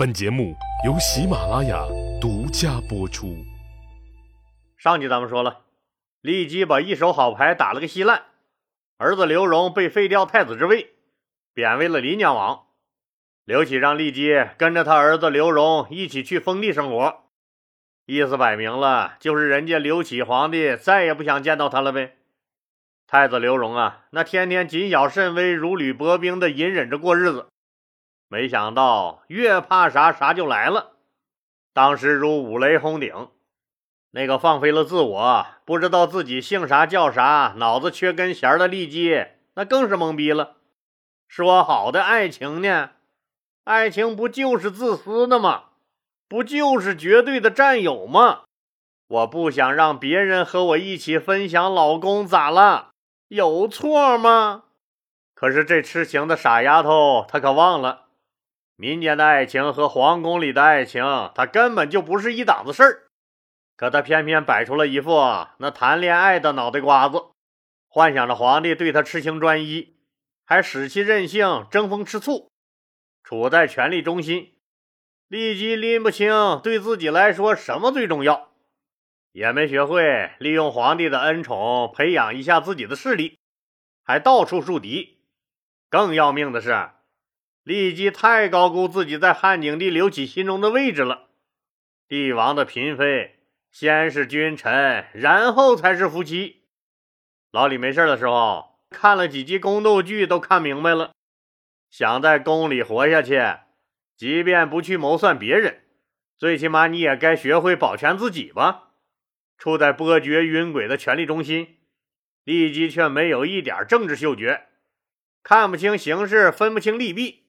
本节目由喜马拉雅独家播出。上集咱们说了，骊姬把一手好牌打了个稀烂，儿子刘荣被废掉太子之位，贬为了临江王。刘启让骊姬跟着他儿子刘荣一起去封地生活，意思摆明了，就是人家刘启皇帝再也不想见到他了呗。太子刘荣啊，那天天谨小慎微、如履薄冰的隐忍着过日子，没想到越怕啥啥就来了。当时如五雷轰顶，那个放飞了自我、不知道自己姓啥叫啥、脑子缺根弦的骊姬，那更是懵逼了。说好的爱情呢？爱情不就是自私的吗？不就是绝对的占有吗？我不想让别人和我一起分享老公，咋了？有错吗？可是这痴情的傻丫头，她可忘了，民间的爱情和皇宫里的爱情，她根本就不是一档子事儿。可他偏偏摆出了一副那谈恋爱的脑袋瓜子，幻想着皇帝对她痴情专一，还使其任性、争风吃醋，处在权力中心，立即拎不清对自己来说什么最重要。也没学会利用皇帝的恩宠培养一下自己的势力，还到处树敌。更要命的是，骊姬太高估自己在汉景帝刘启心中的位置了。帝王的嫔妃先是君臣，然后才是夫妻。老李没事的时候看了几集宫斗剧，都看明白了。想在宫里活下去，即便不去谋算别人，最起码你也该学会保全自己吧。处在波谲云诡的权力中心，骊姬却没有一点政治嗅觉，看不清形势，分不清利弊，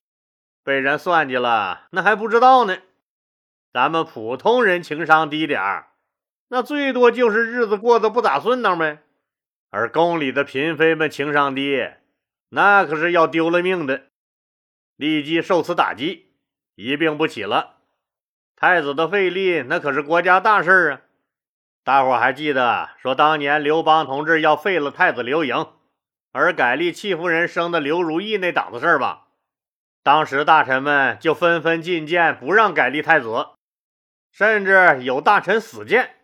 被人算计了，那还不知道呢。咱们普通人情商低点儿，那最多就是日子过得不咋顺当呗。而宫里的嫔妃们情商低，那可是要丢了命的。骊姬受此打击，一病不起了。太子的废立，那可是国家大事啊。大伙还记得说当年刘邦同志要废了太子刘盈，而改立戚夫人生的刘如意那档子事儿吧？当时大臣们就纷纷进谏，不让改立太子，甚至有大臣死谏。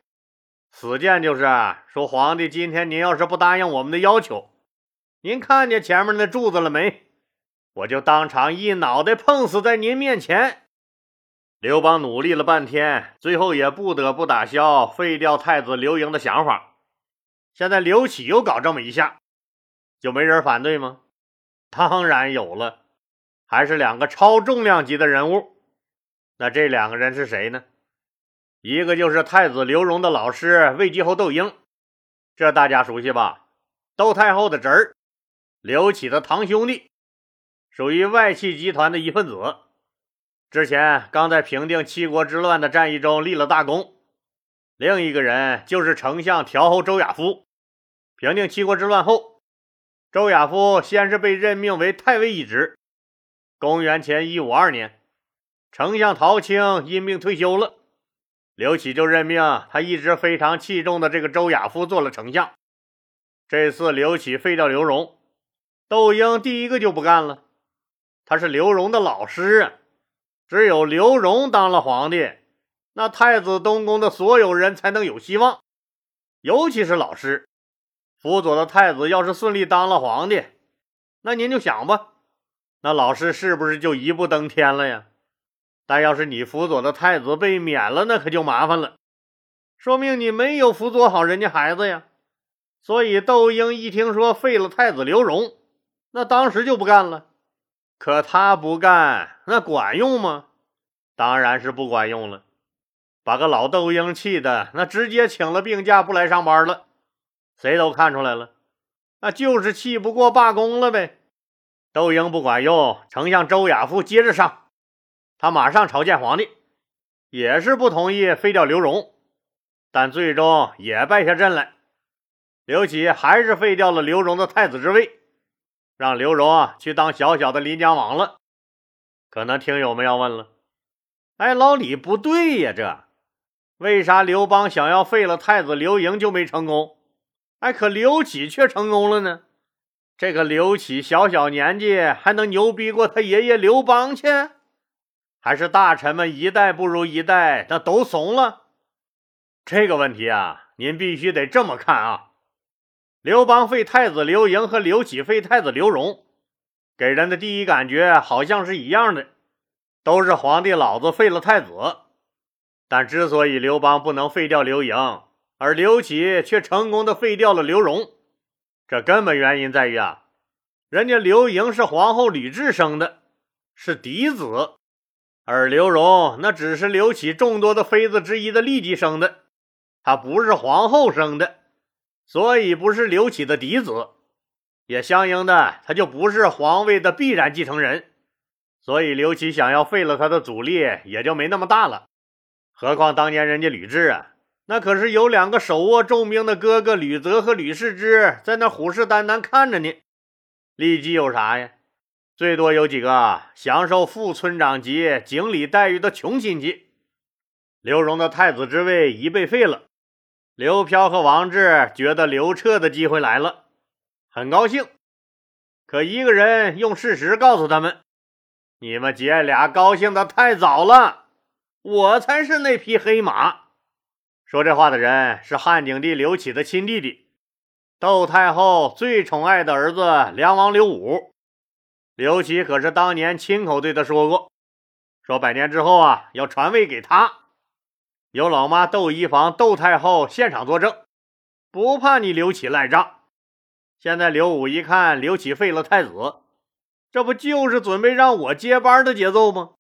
死谏就是说，皇帝今天您要是不答应我们的要求，您看见前面那柱子了没？我就当场一脑袋碰死在您面前。刘邦努力了半天，最后也不得不打消废掉太子刘盈的想法。现在刘启又搞这么一下，就没人反对吗？当然有了，还是两个超重量级的人物。那这两个人是谁呢？一个就是太子刘荣的老师魏继侯窦婴，这大家熟悉吧？窦太后的侄儿，刘启的堂兄弟，属于外戚集团的一份子。之前刚在平定七国之乱的战役中立了大功，另一个人就是丞相调侯周亚夫。平定七国之乱后，周亚夫先是被任命为太尉一职。公元前一五二年，丞相陶青因病退休了，刘启就任命他一直非常器重的这个周亚夫做了丞相。这次刘启废掉刘荣，窦婴第一个就不干了，他是刘荣的老师。只有刘荣当了皇帝，那太子东宫的所有人才能有希望，尤其是老师辅佐的太子，要是顺利当了皇帝，那您就想吧，那老师是不是就一步登天了呀？但要是你辅佐的太子被免了，那可就麻烦了，说明你没有辅佐好人家孩子呀。所以窦婴一听说废了太子刘荣，那当时就不干了。可他不干，那管用吗？当然是不管用了，把个老窦婴气的那直接请了病假不来上班了。谁都看出来了，那就是气不过罢工了呗。窦婴不管用，丞相周亚夫接着上，他马上朝见皇帝，也是不同意废掉刘荣，但最终也败下阵来。刘启还是废掉了刘荣的太子之位。让刘荣啊去当小小的临江王了，可能听友们要问了：哎，老李不对呀，这为啥刘邦想要废了太子刘盈就没成功？哎，可刘启却成功了呢？这个刘启小小年纪还能牛逼过他爷爷刘邦去？还是大臣们一代不如一代，那都怂了？这个问题啊，您必须得这么看啊。刘邦废太子刘盈和刘启废太子刘荣，给人的第一感觉好像是一样的，都是皇帝老子废了太子。但之所以刘邦不能废掉刘盈，而刘启却成功的废掉了刘荣，这根本原因在于啊，人家刘盈是皇后吕雉生的，是嫡子。而刘荣那只是刘启众多的妃子之一的立姬生的，他不是皇后生的，所以不是刘启的嫡子，也相应的他就不是皇位的必然继承人，所以刘启想要废了他的阻力也就没那么大了。何况当年人家吕雉啊，那可是有两个手握重兵的哥哥吕泽和吕氏之在那虎视眈眈看着呢，丽姬有啥呀？最多有几个享受副村长级经理待遇的穷亲戚。刘荣的太子之位已被废了，刘飘和王志觉得刘彻的机会来了，很高兴。可一个人用事实告诉他们：“你们姐俩高兴的太早了，我才是那匹黑马。”说这话的人是汉景帝刘启的亲弟弟，窦太后最宠爱的儿子梁王刘武。刘启可是当年亲口对他说过：“说百年之后啊，要传位给他。有老妈窦漪房、窦太后现场作证，不怕你刘启赖账。”现在刘武一看刘启废了太子，这不就是准备让我接班的节奏吗？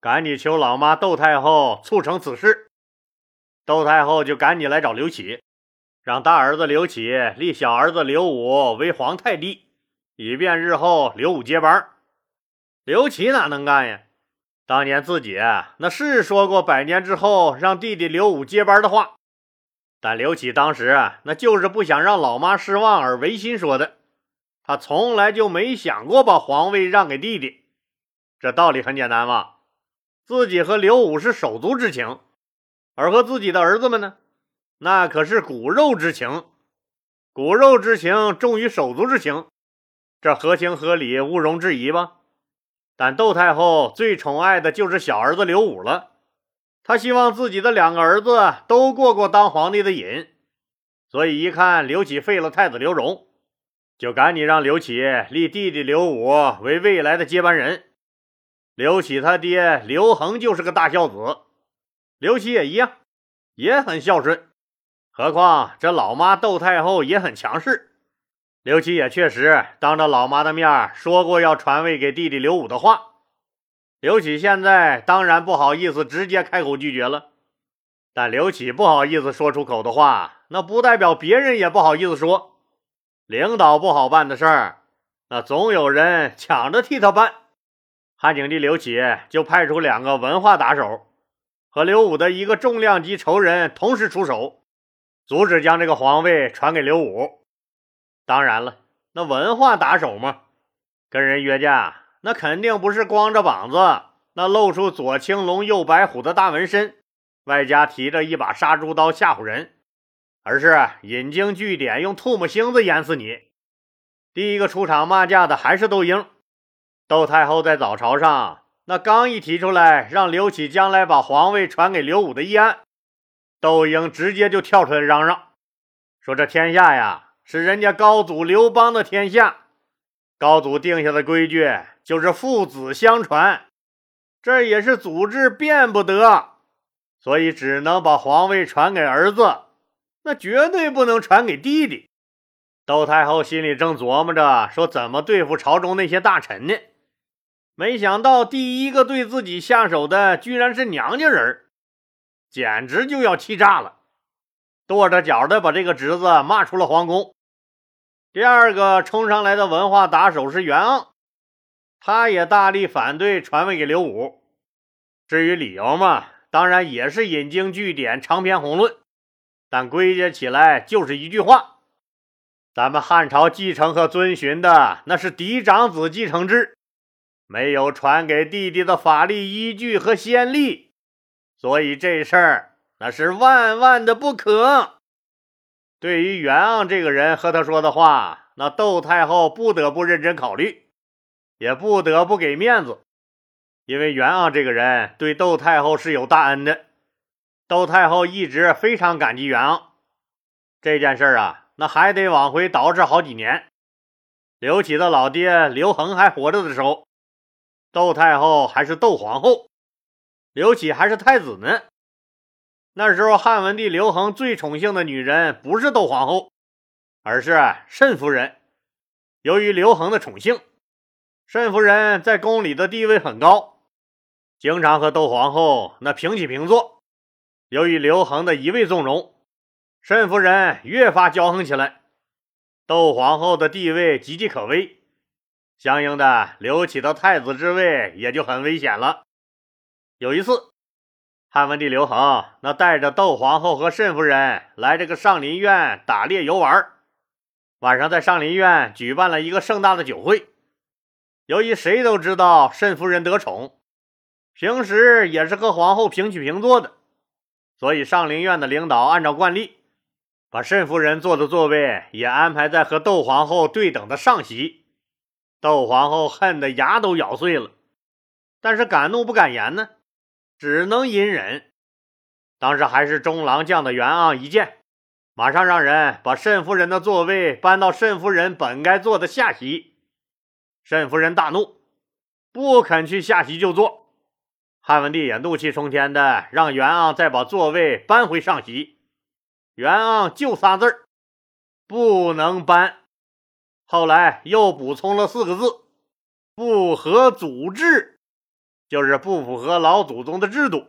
赶紧求老妈窦太后促成此事。窦太后就赶紧来找刘启，让大儿子刘启立小儿子刘武为皇太弟。以便日后刘武接班，刘启哪能干呀？当年自己那是说过百年之后让弟弟刘武接班的话，但刘启当时那就是不想让老妈失望而违心说的。他从来就没想过把皇位让给弟弟。这道理很简单嘛，自己和刘武是手足之情，而和自己的儿子们呢，那可是骨肉之情，骨肉之情重于手足之情。这合情合理，毋庸置疑吧？但窦太后最宠爱的就是小儿子刘武了，她希望自己的两个儿子都过过当皇帝的瘾，所以一看刘启废了太子刘荣，就赶紧让刘启立弟弟刘武为未来的接班人。刘启他爹刘恒就是个大孝子，刘启也一样，也很孝顺。何况这老妈窦太后也很强势。刘启也确实当着老妈的面说过要传位给弟弟刘武的话，刘启现在当然不好意思直接开口拒绝了。但刘启不好意思说出口的话，那不代表别人也不好意思说。领导不好办的事儿，那总有人抢着替他办。汉景帝刘启就派出两个文化打手和刘武的一个重量级仇人同时出手，阻止将这个皇位传给刘武。当然了，那文化打手嘛，跟人约架，那肯定不是光着膀子，那露出左青龙右白虎的大纹身，外加提着一把杀猪刀吓唬人，而是引经据典，用唾沫星子淹死你。第一个出场骂架的还是窦婴。窦太后在早朝上，那刚一提出来让刘启将来把皇位传给刘武的议案，窦婴直接就跳出来嚷嚷，说这天下呀。是人家高祖刘邦的天下，高祖定下的规矩就是父子相传，这也是祖制，变不得，所以只能把皇位传给儿子，那绝对不能传给弟弟。窦太后心里正琢磨着说怎么对付朝中那些大臣呢，没想到第一个对自己下手的居然是娘家人，简直就要气炸了。跺着脚的把这个侄子骂出了皇宫。第二个冲上来的文化打手是袁盎，他也大力反对传位给刘武。至于理由嘛，当然也是引经据典、长篇宏论，但归结起来就是一句话：咱们汉朝继承和遵循的那是嫡长子继承制，没有传给弟弟的法律依据和先例，所以这事儿。那是万万的不可。对于袁盎这个人和他说的话，那窦太后不得不认真考虑，也不得不给面子。因为袁盎这个人对窦太后是有大恩的，窦太后一直非常感激袁盎。这件事啊，那还得往回倒饬好几年。刘启的老爹刘恒还活着的时候，窦太后还是窦皇后，刘启还是太子呢。那时候汉文帝刘恒最宠幸的女人不是窦皇后，而是慎夫人。由于刘恒的宠幸，慎夫人在宫里的地位很高，经常和窦皇后那平起平坐。由于刘恒的一味纵容，慎夫人越发骄横起来，窦皇后的地位岌岌可危，相应的，刘启的太子之位也就很危险了。有一次，汉文帝刘恒那带着窦皇后和慎夫人来这个上林苑打猎游玩。晚上在上林苑举办了一个盛大的酒会。由于谁都知道慎夫人得宠，平时也是和皇后平起平坐的，所以上林苑的领导按照惯例，把慎夫人坐的座位也安排在和窦皇后对等的上席。窦皇后恨得牙都咬碎了，但是敢怒不敢言呢，只能隐忍。当时还是中郎将的袁盎一见。马上让人把慎夫人的座位搬到慎夫人本该坐的下席。慎夫人大怒，不肯去下席就坐。汉文帝也怒气冲天的让袁盎再把座位搬回上席。袁盎就仨字儿：不能搬。后来又补充了四个字：不合祖制，就是不符合老祖宗的制度。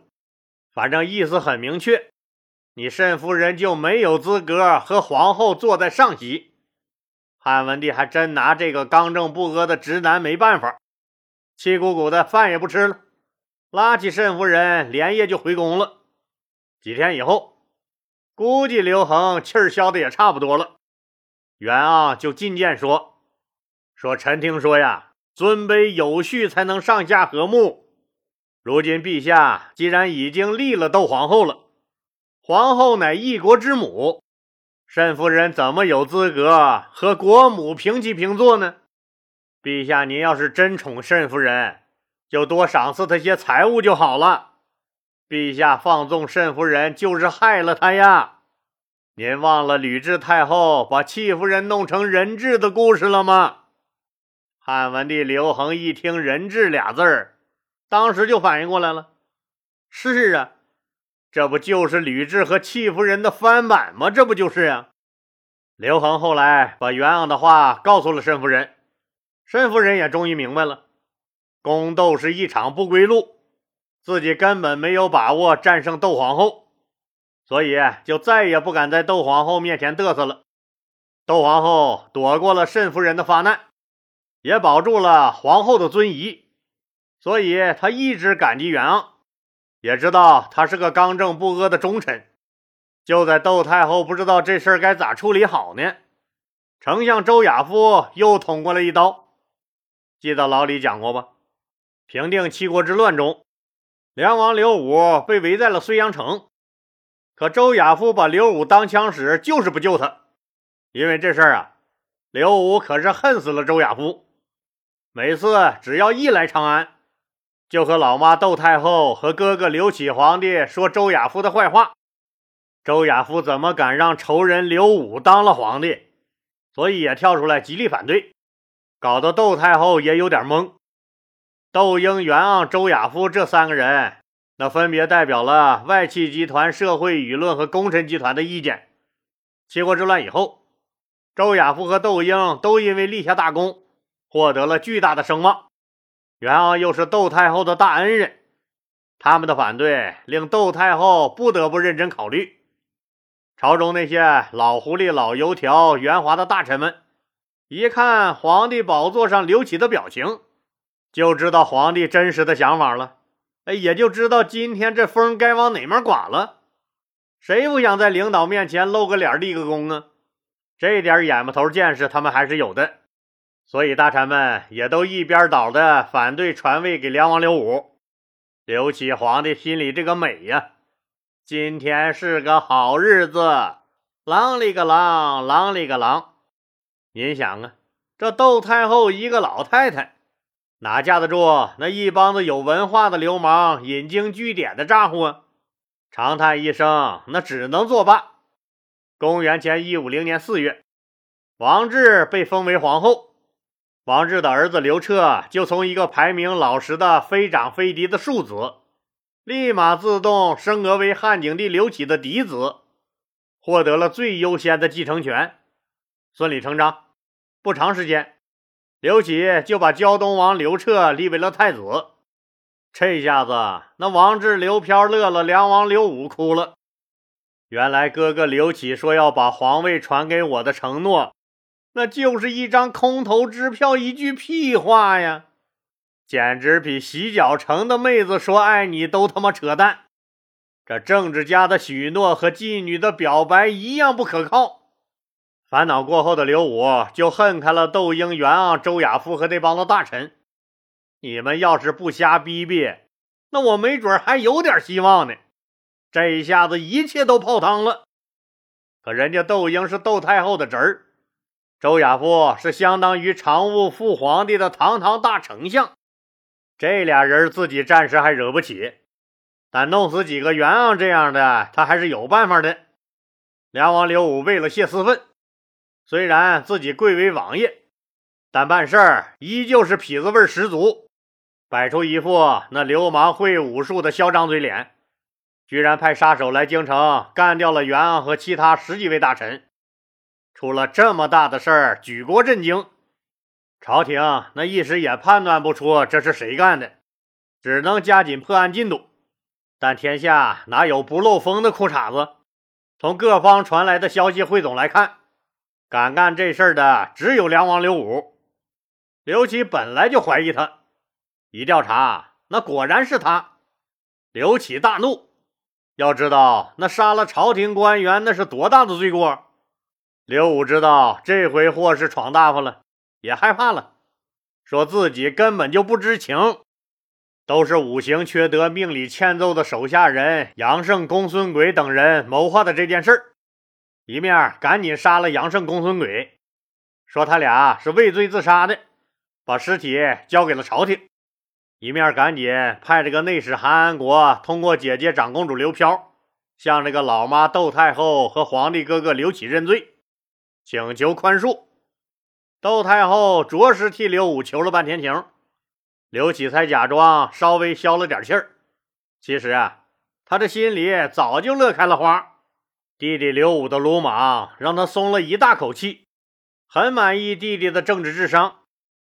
反正意思很明确。你慎夫人就没有资格和皇后坐在上席。汉文帝还真拿这个刚正不阿的直男没办法，气鼓鼓的饭也不吃了，拉起慎夫人连夜就回宫了。几天以后，估计刘恒气儿消的也差不多了，袁盎就进谏说：“说臣听说呀，尊卑有序才能上下和睦。如今陛下既然已经立了窦皇后了。”皇后乃一国之母，慎夫人怎么有资格和国母平起平坐呢？陛下，您要是真宠慎夫人，就多赏赐她些财物就好了。陛下放纵慎夫人，就是害了她呀！您忘了吕雉太后把戚夫人弄成人质的故事了吗？汉文帝刘恒一听“人质”俩字儿，当时就反应过来了。是啊。这不就是吕雉和戚夫人的翻版吗？这不就是啊！刘恒后来把袁盎的话告诉了申夫人，申夫人也终于明白了，宫斗是一场不归路，自己根本没有把握战胜窦皇后，所以就再也不敢在窦皇后面前嘚瑟了。窦皇后躲过了慎夫人的发难，也保住了皇后的尊仪，所以她一直感激元昂。也知道他是个刚正不阿的忠臣，就在窦太后不知道这事儿该咋处理好呢，丞相周亚夫又捅过来一刀。记得老李讲过吧？平定七国之乱中，梁王刘武被围在了睢阳城，可周亚夫把刘武当枪使，就是不救他。因为这事儿啊，刘武可是恨死了周亚夫，每次只要一来长安。就和老妈窦太后和哥哥刘启皇帝说周亚夫的坏话，周亚夫怎么敢让仇人刘武当了皇帝？所以也跳出来极力反对，搞得窦太后也有点懵。窦婴、袁盎、周亚夫这三个人，那分别代表了外戚集团、社会舆论和功臣集团的意见。七国之乱以后，周亚夫和窦婴都因为立下大功，获得了巨大的声望。袁盎又是窦太后的大恩人，他们的反对令窦太后不得不认真考虑。朝中那些老狐狸、老油条、圆滑的大臣们，一看皇帝宝座上刘启的表情，就知道皇帝真实的想法了。哎，也就知道今天这风该往哪面刮了。谁不想在领导面前露个脸、立个功啊？这点眼巴头见识，他们还是有的。所以大臣们也都一边倒的反对传位给梁王刘武。刘启皇帝心里这个美呀！今天是个好日子，啷里个啷，啷里个啷。您想啊，这窦太后一个老太太，哪架得住那一帮子有文化的流氓引经据典的咋呼啊？长叹一声，那只能作罢。公元前一五零年四月，王志被封为皇后。王志的儿子刘彻就从一个排名老实的非长非嫡的庶子，立马自动升格为汉景帝刘启的嫡子，获得了最优先的继承权。顺理成章，不长时间，刘启就把胶东王刘彻立为了太子。这下子，那王志、刘飘乐了，梁王刘武哭了。原来哥哥刘启说要把皇位传给我的承诺，那就是一张空头支票，一句屁话呀！简直比洗脚城的妹子说爱你都他妈扯淡。这政治家的许诺和妓女的表白一样不可靠。烦恼过后的刘武就恨开了窦婴、袁盎、周亚夫和那帮子大臣。你们要是不瞎逼逼，那我没准还有点希望呢。这一下子一切都泡汤了。可人家窦婴是窦太后的侄儿，周亚夫是相当于常务副皇帝的堂堂大丞相，这俩人自己暂时还惹不起，但弄死几个袁盎这样的，他还是有办法的。梁王刘武为了泄私愤，虽然自己贵为王爷，但办事儿依旧是痞子味十足，摆出一副那流氓会武术的嚣张嘴脸。居然派杀手来京城干掉了袁盎和其他十几位大臣，出了这么大的事儿，举国震惊。朝廷那一时也判断不出这是谁干的，只能加紧破案进度。但天下哪有不漏风的裤衩子？从各方传来的消息汇总来看，敢干这事儿的只有梁王刘武。刘启本来就怀疑他，一调查，那果然是他。刘启大怒。要知道，那杀了朝廷官员，那是多大的罪过！刘武知道这回祸是闯大发了，也害怕了，说自己根本就不知情，都是五行缺德、命里欠揍的手下人杨胜、公孙轨等人谋划的这件事儿。一面赶紧杀了杨胜、公孙轨，说他俩是畏罪自杀的，把尸体交给了朝廷。一面赶紧派这个内史韩安国通过姐姐长公主刘飘，向这个老妈窦太后和皇帝哥哥刘启认罪，请求宽恕。窦太后着实替刘武求了半天情，刘启才假装稍微消了点气儿。其实啊，他这心里早就乐开了花。弟弟刘武的鲁莽让他松了一大口气，很满意弟弟的政治智商。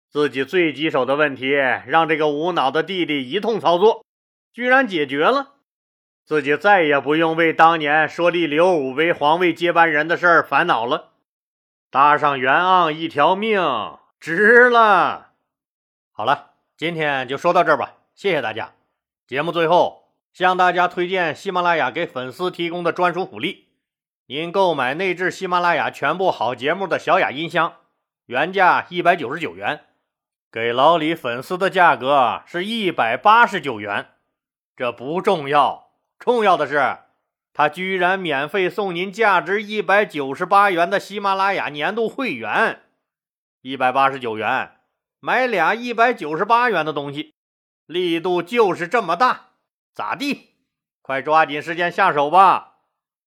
自己最棘手的问题，让这个无脑的弟弟一通操作，居然解决了。自己再也不用为当年说立刘武为皇位接班人的事儿烦恼了，搭上袁盎一条命，值了。好了，今天就说到这吧，谢谢大家。节目最后向大家推荐喜马拉雅给粉丝提供的专属福利：您购买内置喜马拉雅全部好节目的小雅音箱，原价一百九十九元。给老李粉丝的价格是一百八十九元，这不重要，重要的是他居然免费送您价值一百九十八元的喜马拉雅年度会员，一百八十九元买俩一百九十八元的东西，力度就是这么大，咋地？快抓紧时间下手吧！